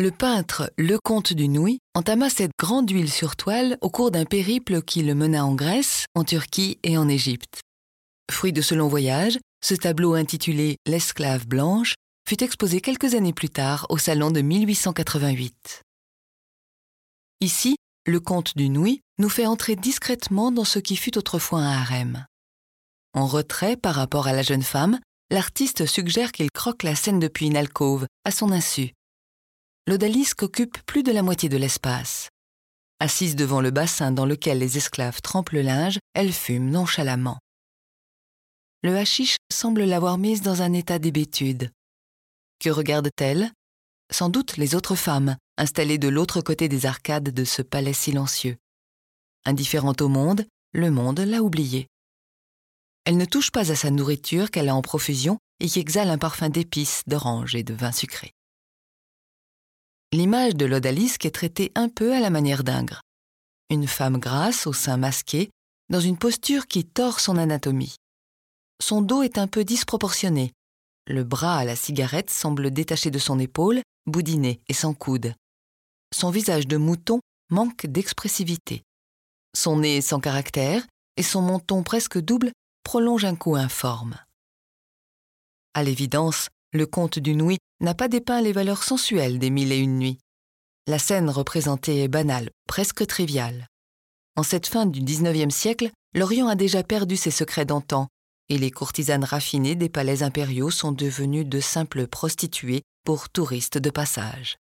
Le peintre Le Comte du Nouy entama cette grande huile sur toile au cours d'un périple qui le mena en Grèce, en Turquie et en Égypte. Fruit de ce long voyage, ce tableau intitulé L'esclave blanche fut exposé quelques années plus tard au salon de 1888. Ici, le comte du Nouy nous fait entrer discrètement dans ce qui fut autrefois un harem. En retrait par rapport à la jeune femme, l'artiste suggère qu'il croque la scène depuis une alcôve, à son insu. L'odalisque occupe plus de la moitié de l'espace. Assise devant le bassin dans lequel les esclaves trempent le linge, elle fume nonchalamment. Le hashish semble l'avoir mise dans un état d'hébétude. Que regarde-t-elle? Sans doute les autres femmes, installées de l'autre côté des arcades de ce palais silencieux. Indifférente au monde, le monde l'a oubliée. Elle ne touche pas à sa nourriture qu'elle a en profusion et qui exhale un parfum d'épices, d'oranges et de vin sucré. L'image de l'odalisque est traitée un peu à la manière d'Ingres. Une femme grasse, au sein masqué, dans une posture qui tord son anatomie. Son dos est un peu disproportionné. Le bras à la cigarette semble détaché de son épaule, boudiné et sans coude. Son visage de mouton manque d'expressivité. Son nez est sans caractère et son menton presque double prolonge un cou informe. À l'évidence, le comte du Nouy n'a pas dépeint les valeurs sensuelles des mille et une nuits. La scène représentée est banale, presque triviale. En cette fin du XIXe siècle, l'Orient a déjà perdu ses secrets d'antan, et les courtisanes raffinées des palais impériaux sont devenues de simples prostituées pour touristes de passage.